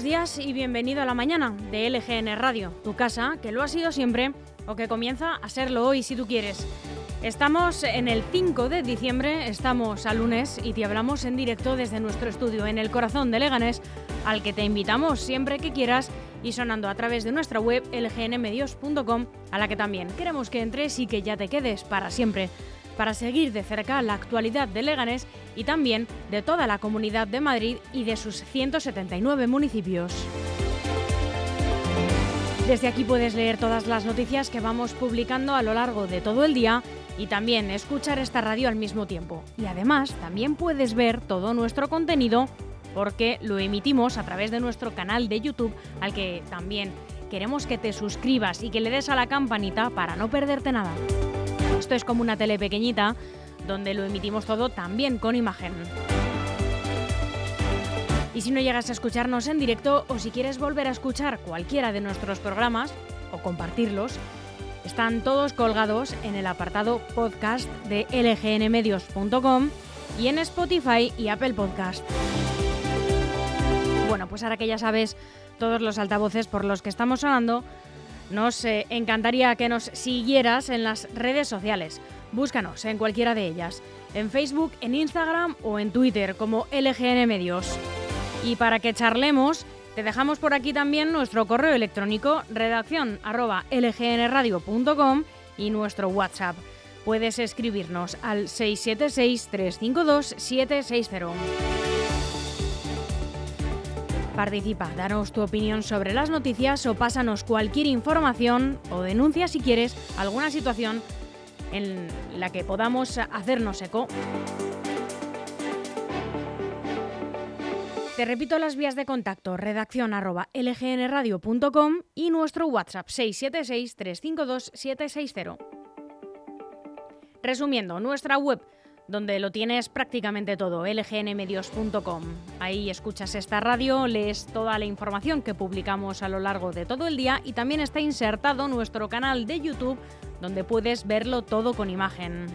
Buenos días y bienvenido a la mañana de LGN Radio, tu casa, que lo ha sido siempre o que comienza a serlo hoy si tú quieres. Estamos en el 5 de diciembre, estamos a lunes y te hablamos en directo desde nuestro estudio en el corazón de Leganés, al que te invitamos siempre que quieras y sonando a través de nuestra web lgnmedios.com, a la que también queremos que entres y que ya te quedes para siempre para seguir de cerca la actualidad de Leganés y también de toda la comunidad de Madrid y de sus 179 municipios. Desde aquí puedes leer todas las noticias que vamos publicando a lo largo de todo el día y también escuchar esta radio al mismo tiempo. Y además también puedes ver todo nuestro contenido porque lo emitimos a través de nuestro canal de YouTube al que también queremos que te suscribas y que le des a la campanita para no perderte nada. Esto es como una tele pequeñita donde lo emitimos todo también con imagen. Y si no llegas a escucharnos en directo o si quieres volver a escuchar cualquiera de nuestros programas o compartirlos, están todos colgados en el apartado podcast de lgnmedios.com y en Spotify y Apple Podcast. Bueno, pues ahora que ya sabes todos los altavoces por los que estamos sonando, nos eh, encantaría que nos siguieras en las redes sociales. Búscanos en cualquiera de ellas, en Facebook, en Instagram o en Twitter como LGN Medios. Y para que charlemos, te dejamos por aquí también nuestro correo electrónico redacción y nuestro WhatsApp. Puedes escribirnos al 676 352 760. Participa, danos tu opinión sobre las noticias o pásanos cualquier información o denuncia si quieres alguna situación en la que podamos hacernos eco. Te repito las vías de contacto, redacción lgnradio.com y nuestro WhatsApp 676-352-760. Resumiendo, nuestra web donde lo tienes prácticamente todo, lgnmedios.com. Ahí escuchas esta radio, lees toda la información que publicamos a lo largo de todo el día y también está insertado nuestro canal de YouTube donde puedes verlo todo con imagen.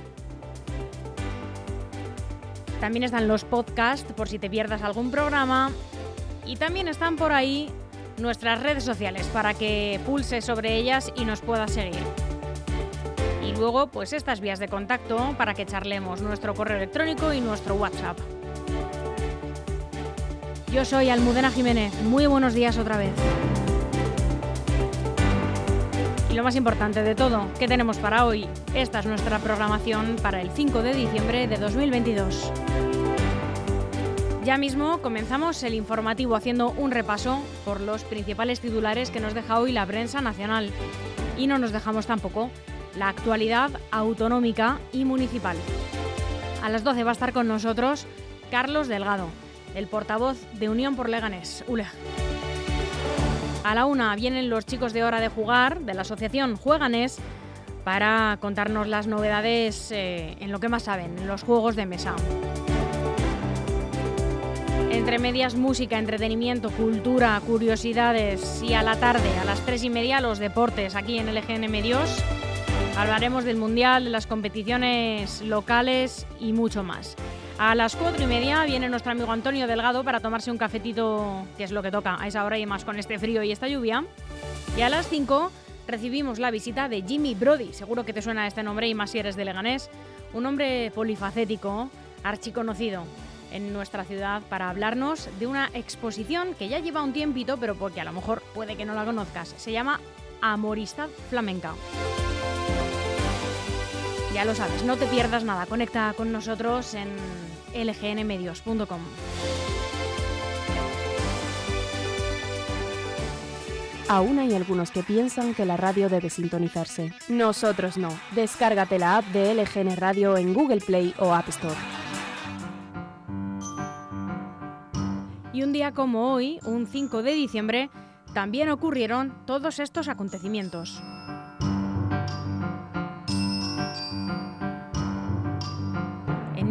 También están los podcasts por si te pierdas algún programa y también están por ahí nuestras redes sociales para que pulses sobre ellas y nos puedas seguir. Luego, pues estas vías de contacto para que charlemos nuestro correo electrónico y nuestro WhatsApp. Yo soy Almudena Jiménez. Muy buenos días otra vez. Y lo más importante de todo, ¿qué tenemos para hoy? Esta es nuestra programación para el 5 de diciembre de 2022. Ya mismo comenzamos el informativo haciendo un repaso por los principales titulares que nos deja hoy la prensa nacional. Y no nos dejamos tampoco la actualidad autonómica y municipal. A las 12 va a estar con nosotros Carlos Delgado, el portavoz de Unión por Leganés, ULEG. A la una vienen los chicos de Hora de Jugar de la asociación Jueganés para contarnos las novedades eh, en lo que más saben, en los juegos de mesa. Entre medias, música, entretenimiento, cultura, curiosidades y a la tarde, a las tres y media, los deportes aquí en LGN Medios. Hablaremos del Mundial, de las competiciones locales y mucho más. A las cuatro y media viene nuestro amigo Antonio Delgado para tomarse un cafetito, que es lo que toca a esa hora y más con este frío y esta lluvia. Y a las cinco recibimos la visita de Jimmy Brody. Seguro que te suena este nombre y más si eres de Leganés. Un hombre polifacético, archiconocido en nuestra ciudad para hablarnos de una exposición que ya lleva un tiempito, pero porque a lo mejor puede que no la conozcas. Se llama Amoristad Flamenca. Ya lo sabes, no te pierdas nada. Conecta con nosotros en lgnmedios.com. Aún hay algunos que piensan que la radio debe sintonizarse. Nosotros no. Descárgate la app de LGN Radio en Google Play o App Store. Y un día como hoy, un 5 de diciembre, también ocurrieron todos estos acontecimientos.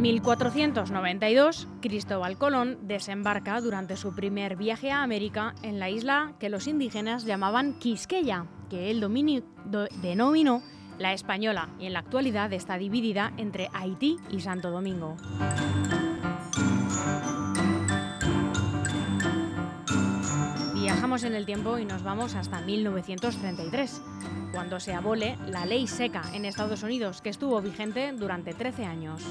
1492, Cristóbal Colón desembarca durante su primer viaje a América en la isla que los indígenas llamaban Quisqueya, que él denominó la española y en la actualidad está dividida entre Haití y Santo Domingo. Viajamos en el tiempo y nos vamos hasta 1933, cuando se abole la ley seca en Estados Unidos, que estuvo vigente durante 13 años.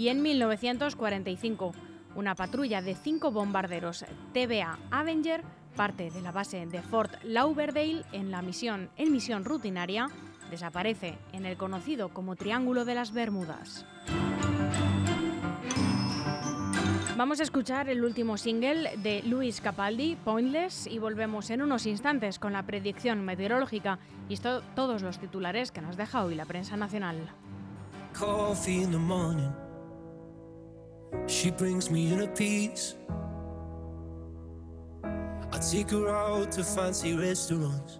Y en 1945, una patrulla de cinco bombarderos TVA Avenger parte de la base de Fort Lauderdale en la misión, en misión rutinaria, desaparece en el conocido como Triángulo de las Bermudas. Vamos a escuchar el último single de Luis Capaldi, Pointless, y volvemos en unos instantes con la predicción meteorológica y todos los titulares que nos deja hoy la prensa nacional. Coffee. She brings me in a piece. I take her out to fancy restaurants.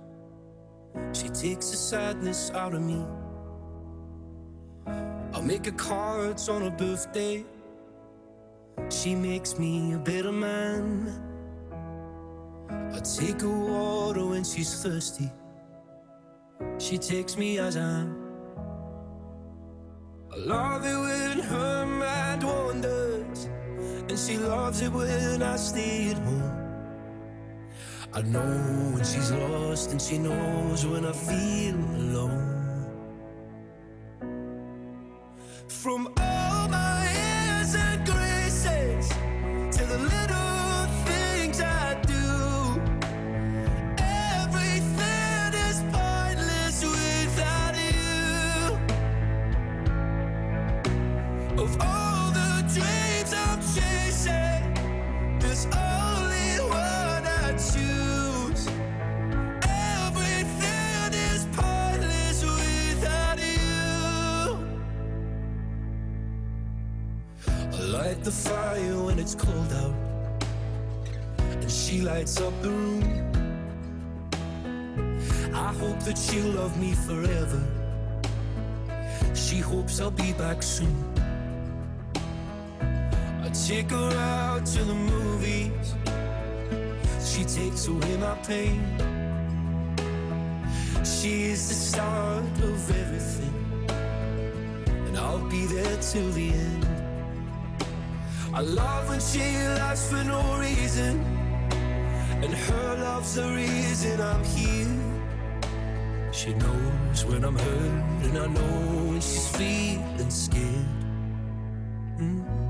She takes the sadness out of me. I'll make her cards on her birthday. She makes me a better man. I take her water when she's thirsty. She takes me as I am. I love it when her mind wanders, and she loves it when I stay at home. I know when she's lost, and she knows when I feel alone. From light the fire when it's cold out, and she lights up the room. I hope that she'll love me forever. She hopes I'll be back soon. I take her out to the movies. She takes away my pain. She is the start of everything, and I'll be there till the end. I love when she laughs for no reason, and her love's the reason I'm here. She knows when I'm hurt, and I know when she's feeling scared. Mm.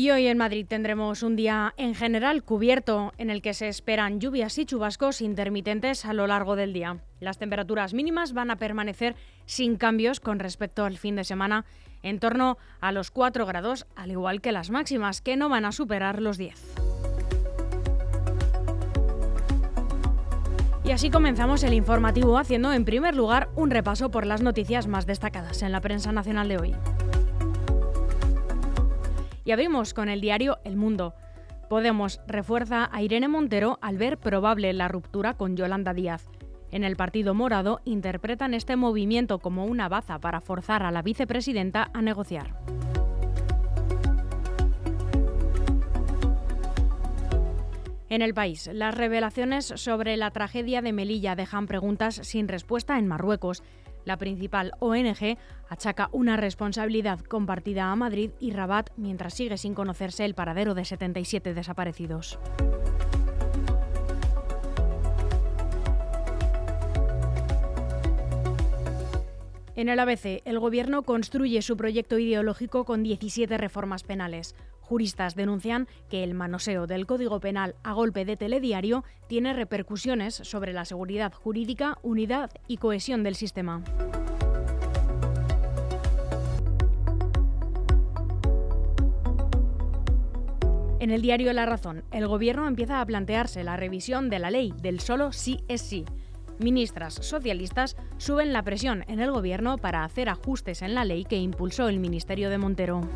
Y hoy en Madrid tendremos un día en general cubierto en el que se esperan lluvias y chubascos intermitentes a lo largo del día. Las temperaturas mínimas van a permanecer sin cambios con respecto al fin de semana en torno a los 4 grados, al igual que las máximas que no van a superar los 10. Y así comenzamos el informativo haciendo en primer lugar un repaso por las noticias más destacadas en la prensa nacional de hoy. Y abrimos con el diario El Mundo. Podemos refuerza a Irene Montero al ver probable la ruptura con Yolanda Díaz. En el Partido Morado interpretan este movimiento como una baza para forzar a la vicepresidenta a negociar. En el país, las revelaciones sobre la tragedia de Melilla dejan preguntas sin respuesta en Marruecos. La principal ONG achaca una responsabilidad compartida a Madrid y Rabat mientras sigue sin conocerse el paradero de 77 desaparecidos. En el ABC, el Gobierno construye su proyecto ideológico con 17 reformas penales. Juristas denuncian que el manoseo del Código Penal a golpe de telediario tiene repercusiones sobre la seguridad jurídica, unidad y cohesión del sistema. En el diario La Razón, el Gobierno empieza a plantearse la revisión de la ley del solo sí es sí. Ministras socialistas suben la presión en el Gobierno para hacer ajustes en la ley que impulsó el Ministerio de Montero.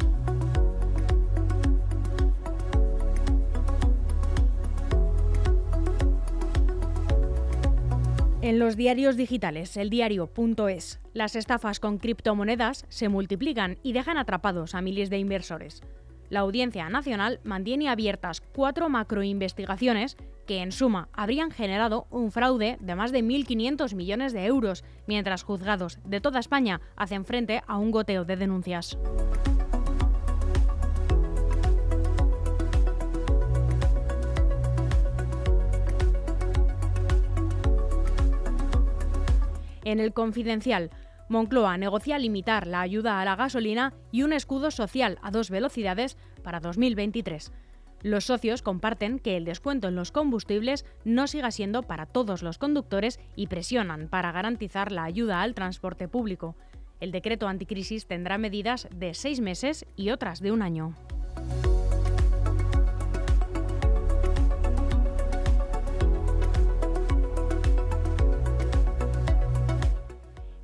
En los diarios digitales, el diario.es, las estafas con criptomonedas se multiplican y dejan atrapados a miles de inversores. La Audiencia Nacional mantiene abiertas cuatro macroinvestigaciones que en suma habrían generado un fraude de más de 1.500 millones de euros, mientras juzgados de toda España hacen frente a un goteo de denuncias. En el confidencial, Moncloa negocia limitar la ayuda a la gasolina y un escudo social a dos velocidades para 2023. Los socios comparten que el descuento en los combustibles no siga siendo para todos los conductores y presionan para garantizar la ayuda al transporte público. El decreto anticrisis tendrá medidas de seis meses y otras de un año.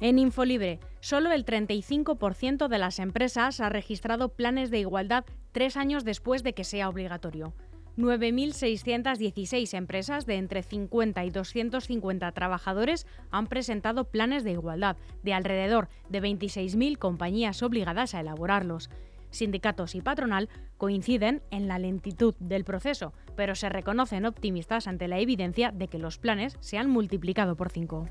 En Infolibre, solo el 35% de las empresas ha registrado planes de igualdad tres años después de que sea obligatorio. 9.616 empresas de entre 50 y 250 trabajadores han presentado planes de igualdad, de alrededor de 26.000 compañías obligadas a elaborarlos. Sindicatos y patronal coinciden en la lentitud del proceso, pero se reconocen optimistas ante la evidencia de que los planes se han multiplicado por cinco.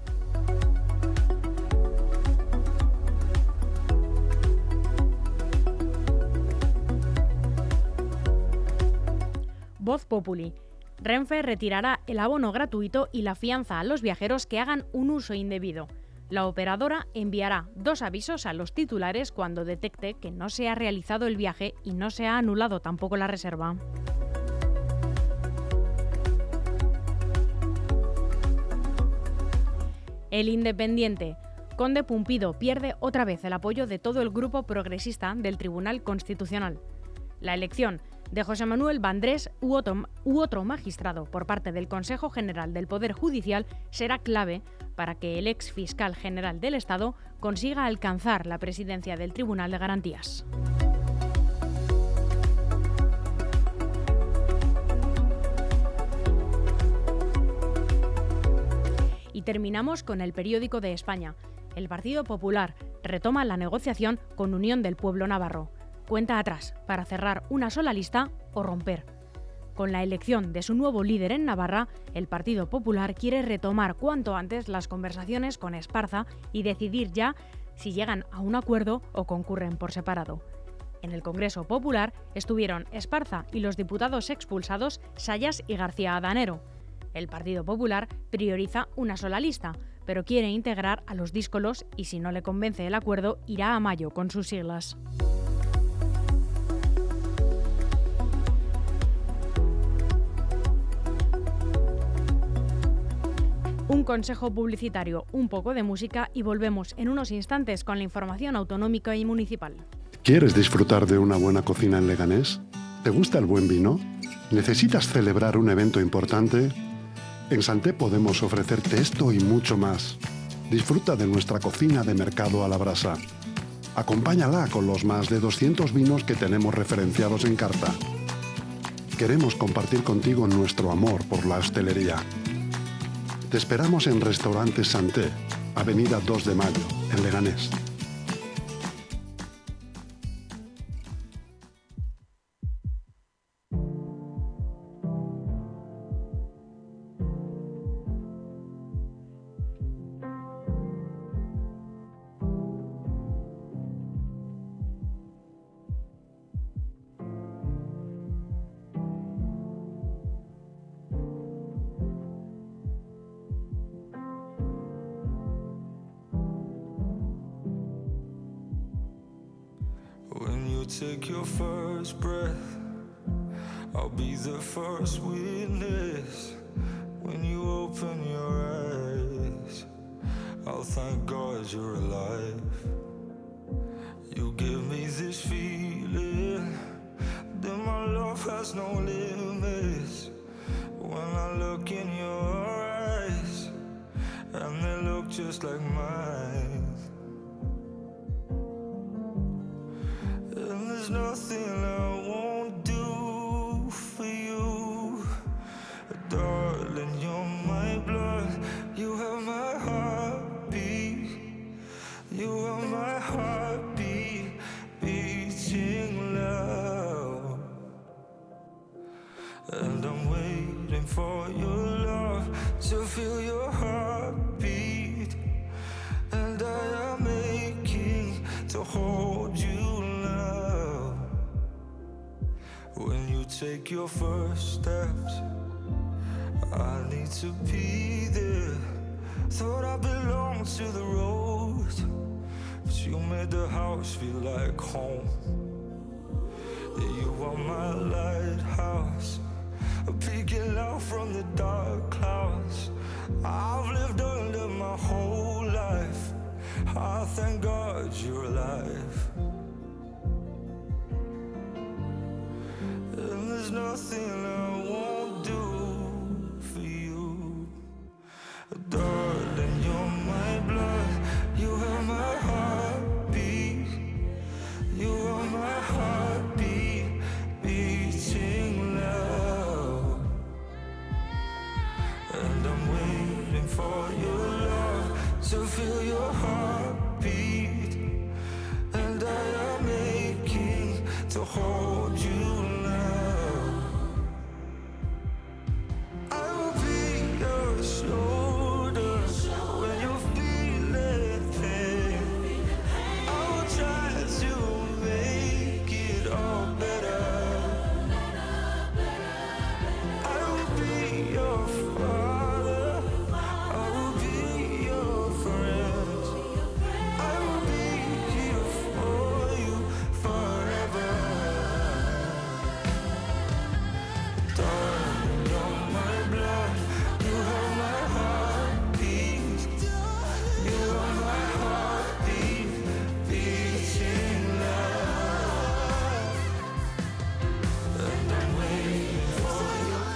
Voz Populi. Renfe retirará el abono gratuito y la fianza a los viajeros que hagan un uso indebido. La operadora enviará dos avisos a los titulares cuando detecte que no se ha realizado el viaje y no se ha anulado tampoco la reserva. El Independiente. Conde Pumpido pierde otra vez el apoyo de todo el grupo progresista del Tribunal Constitucional. La elección de José Manuel Vandrés u otro, magistrado por parte del Consejo General del Poder Judicial será clave para que el ex fiscal general del Estado consiga alcanzar la presidencia del Tribunal de Garantías. Y terminamos con el periódico de España. El Partido Popular retoma la negociación con Unión del Pueblo Navarro cuenta atrás para cerrar una sola lista o romper. Con la elección de su nuevo líder en Navarra, el Partido Popular quiere retomar cuanto antes las conversaciones con Esparza y decidir ya si llegan a un acuerdo o concurren por separado. En el Congreso Popular estuvieron Esparza y los diputados expulsados Sayas y García Adanero. El Partido Popular prioriza una sola lista, pero quiere integrar a los díscolos y si no le convence el acuerdo irá a mayo con sus siglas. Consejo publicitario, un poco de música y volvemos en unos instantes con la información autonómica y municipal. ¿Quieres disfrutar de una buena cocina en Leganés? ¿Te gusta el buen vino? ¿Necesitas celebrar un evento importante? En Santé podemos ofrecerte esto y mucho más. Disfruta de nuestra cocina de mercado a la brasa. Acompáñala con los más de 200 vinos que tenemos referenciados en carta. Queremos compartir contigo nuestro amor por la hostelería te esperamos en Restaurante Santé, Avenida 2 de Mayo, en Leganés. Take your first breath, I'll be the first witness. When you open your eyes, I'll thank God you're alive. You give me this feeling that my love has no limits. When I look in your eyes, and they look just like mine. First steps, I need to be there. Thought I belonged to the road, but you made the house feel like home. You are my lighthouse, peeking out from the dark clouds. I've lived under my whole life. I thank God you're alive. There's nothing I won't do for you. Darling, you're my blood. You have my heartbeat. You are my heartbeat beating loud. And I'm waiting for your love to feel your heartbeat.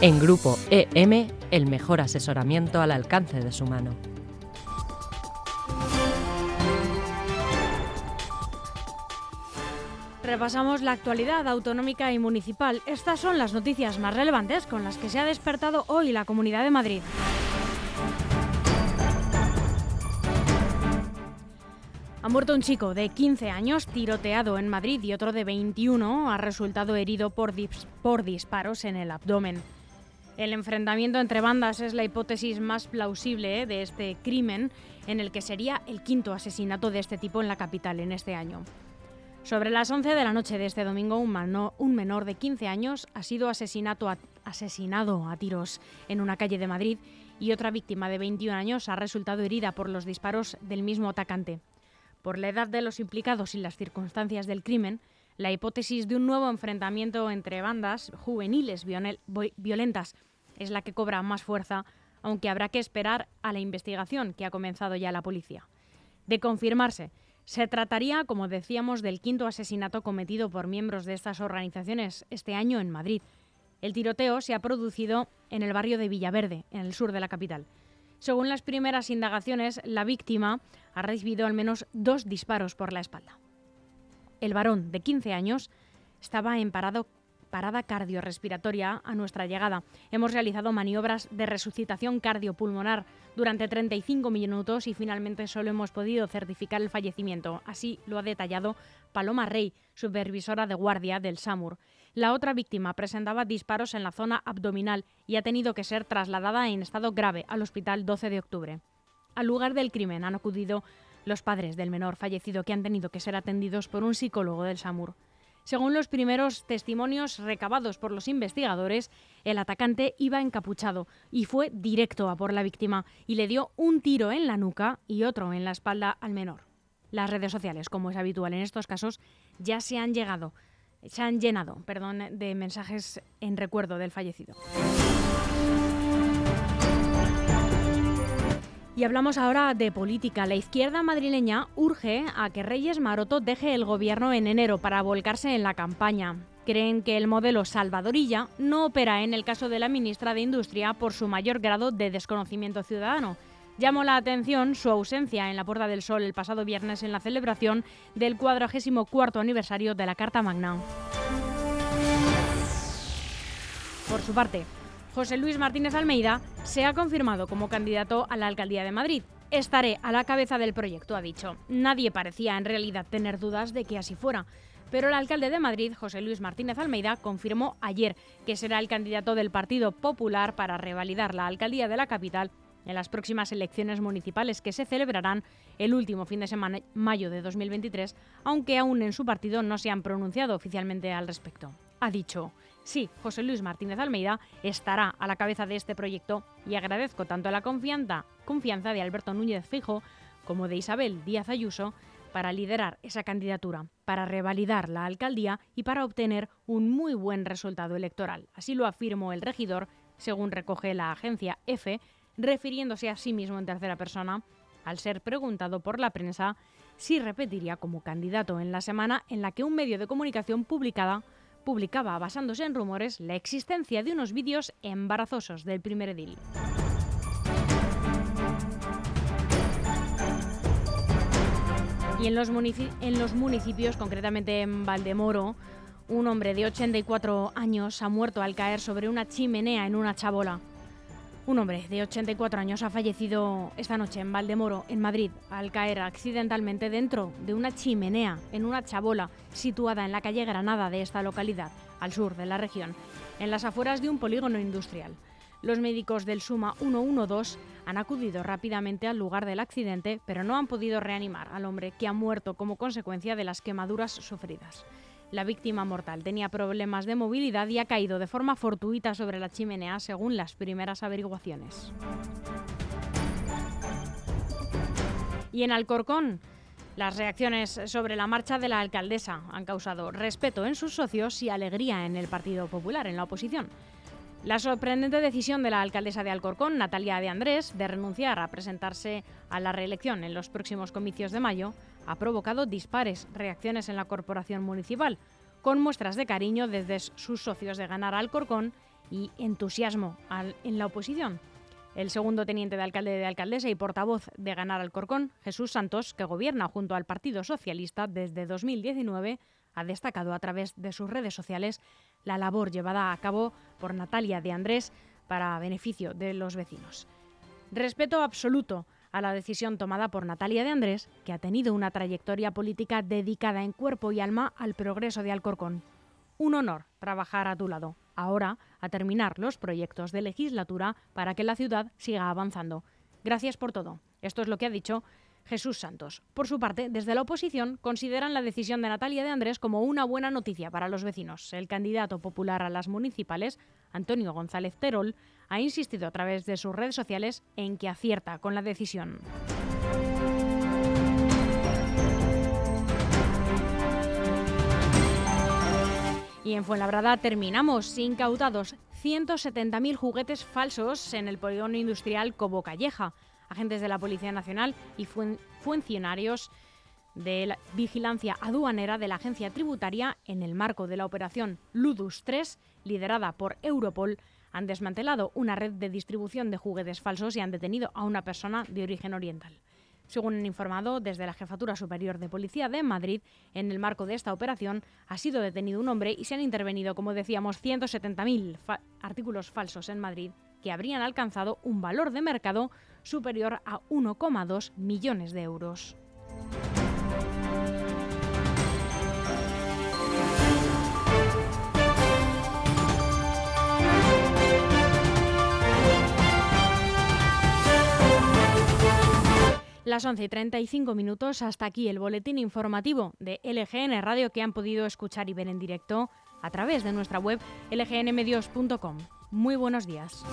En Grupo EM, el mejor asesoramiento al alcance de su mano. Repasamos la actualidad autonómica y municipal. Estas son las noticias más relevantes con las que se ha despertado hoy la Comunidad de Madrid. Ha muerto un chico de 15 años tiroteado en Madrid y otro de 21 ha resultado herido por, dis- por disparos en el abdomen. El enfrentamiento entre bandas es la hipótesis más plausible eh, de este crimen, en el que sería el quinto asesinato de este tipo en la capital en este año. Sobre las 11 de la noche de este domingo, un, menor de 15 años ha sido asesinado a tiros en una calle de Madrid y otra víctima de 21 años ha resultado herida por los disparos del mismo atacante. Por la edad de los implicados y las circunstancias del crimen, la hipótesis de un nuevo enfrentamiento entre bandas juveniles violentas es la que cobra más fuerza, aunque habrá que esperar a la investigación que ha comenzado ya la policía. De confirmarse, se trataría, como decíamos, del quinto asesinato cometido por miembros de estas organizaciones este año en Madrid. El tiroteo se ha producido en el barrio de Villaverde, en el sur de la capital. Según las primeras indagaciones, la víctima ha recibido al menos dos disparos por la espalda. El varón, de 15 años, estaba en parada cardiorrespiratoria a nuestra llegada. Hemos realizado maniobras de resucitación cardiopulmonar durante 35 minutos y finalmente solo hemos podido certificar el fallecimiento. Así lo ha detallado Paloma Rey, supervisora de guardia del SAMUR. La otra víctima presentaba disparos en la zona abdominal y ha tenido que ser trasladada en estado grave al hospital 12 de octubre. Al lugar del crimen han acudido los padres del menor fallecido que han tenido que ser atendidos por un psicólogo del SAMUR. Según los primeros testimonios recabados por los investigadores, el atacante iba encapuchado y fue directo a por la víctima y le dio un tiro en la nuca y otro en la espalda al menor. Las redes sociales, como es habitual en estos casos, ya se han llegado, se han llenado, perdón, de mensajes en recuerdo del fallecido. Y hablamos ahora de política. La izquierda madrileña urge a que Reyes Maroto deje el gobierno en enero para volcarse en la campaña. Creen que el modelo salvadorilla no opera en el caso de la ministra de Industria por su mayor grado de desconocimiento ciudadano. Llamó la atención su ausencia en la Puerta del Sol el pasado viernes en la celebración del 44 aniversario de la Carta Magna. Por su parte, José Luis Martínez Almeida se ha confirmado como candidato a la alcaldía de Madrid. Estaré a la cabeza del proyecto, ha dicho. Nadie parecía en realidad tener dudas de que así fuera. Pero el alcalde de Madrid, José Luis Martínez Almeida, confirmó ayer que será el candidato del Partido Popular para revalidar la alcaldía de la capital en las próximas elecciones municipales que se celebrarán el último fin de semana, mayo de 2023, aunque aún en su partido no se han pronunciado oficialmente al respecto. Ha dicho, Sí, José Luis Martínez Almeida estará a la cabeza de este proyecto y agradezco tanto la confianza, confianza de Alberto Núñez Fijo como de Isabel Díaz Ayuso para liderar esa candidatura, para revalidar la alcaldía y para obtener un muy buen resultado electoral. Así lo afirmó el regidor, según recoge la agencia EFE, refiriéndose a sí mismo en tercera persona, al ser preguntado por la prensa si repetiría como candidato en la semana en la que un medio de comunicación publicada publicaba, basándose en rumores, la existencia de unos vídeos embarazosos del primer edil. Y en los, en los municipios, concretamente en Valdemoro, un hombre de 84 años ha muerto al caer sobre una chimenea en una chabola. Un hombre de 84 años ha fallecido esta noche en Valdemoro, en Madrid, al caer accidentalmente dentro de una chimenea en una chabola situada en la calle Granada de esta localidad, al sur de la región, en las afueras de un polígono industrial. Los médicos del Suma 112 han acudido rápidamente al lugar del accidente, pero no han podido reanimar al hombre que ha muerto como consecuencia de las quemaduras sufridas. La víctima mortal tenía problemas de movilidad y ha caído de forma fortuita sobre la chimenea, según las primeras averiguaciones. Y en Alcorcón, las reacciones sobre la marcha de la alcaldesa han causado respeto en sus socios y alegría en el Partido Popular, en la oposición. La sorprendente decisión de la alcaldesa de Alcorcón, Natalia de Andrés, de renunciar a presentarse a la reelección en los próximos comicios de mayo, ha provocado dispares reacciones en la corporación municipal, con muestras de cariño desde sus socios de ganar Alcorcón y entusiasmo en la oposición. El segundo teniente de alcalde de Alcaldesa y portavoz de Ganar Alcorcón, Jesús Santos, que gobierna junto al Partido Socialista desde 2019, ha destacado a través de sus redes sociales la labor llevada a cabo por Natalia de Andrés para beneficio de los vecinos. Respeto absoluto a la decisión tomada por Natalia de Andrés, que ha tenido una trayectoria política dedicada en cuerpo y alma al progreso de Alcorcón. Un honor trabajar a tu lado, ahora a terminar los proyectos de legislatura para que la ciudad siga avanzando. Gracias por todo. Esto es lo que ha dicho Jesús Santos. Por su parte, desde la oposición consideran la decisión de Natalia de Andrés como una buena noticia para los vecinos. El candidato popular a las municipales, Antonio González Terol, ha insistido a través de sus redes sociales en que acierta con la decisión. Y en Fuenlabrada terminamos incautados 170.000 juguetes falsos en el polígono industrial Cobo Calleja agentes de la Policía Nacional y funcionarios de la vigilancia aduanera de la agencia tributaria en el marco de la operación Ludus 3, liderada por Europol, han desmantelado una red de distribución de juguetes falsos y han detenido a una persona de origen oriental. Según han informado desde la Jefatura Superior de Policía de Madrid, en el marco de esta operación ha sido detenido un hombre y se han intervenido, como decíamos, 170.000 artículos falsos en Madrid que habrían alcanzado un valor de mercado superior a 1,2 millones de euros. Las 11 y 35 minutos, hasta aquí el boletín informativo de LGN Radio que han podido escuchar y ver en directo a través de nuestra web lgnmedios.com. Muy buenos días.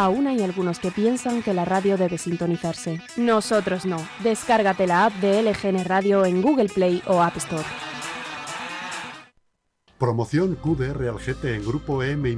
Aún hay algunos que piensan que la radio debe sintonizarse. Nosotros no. Descárgate la app de LGN Radio en Google Play o App Store. Promoción QDR al GT en Grupo M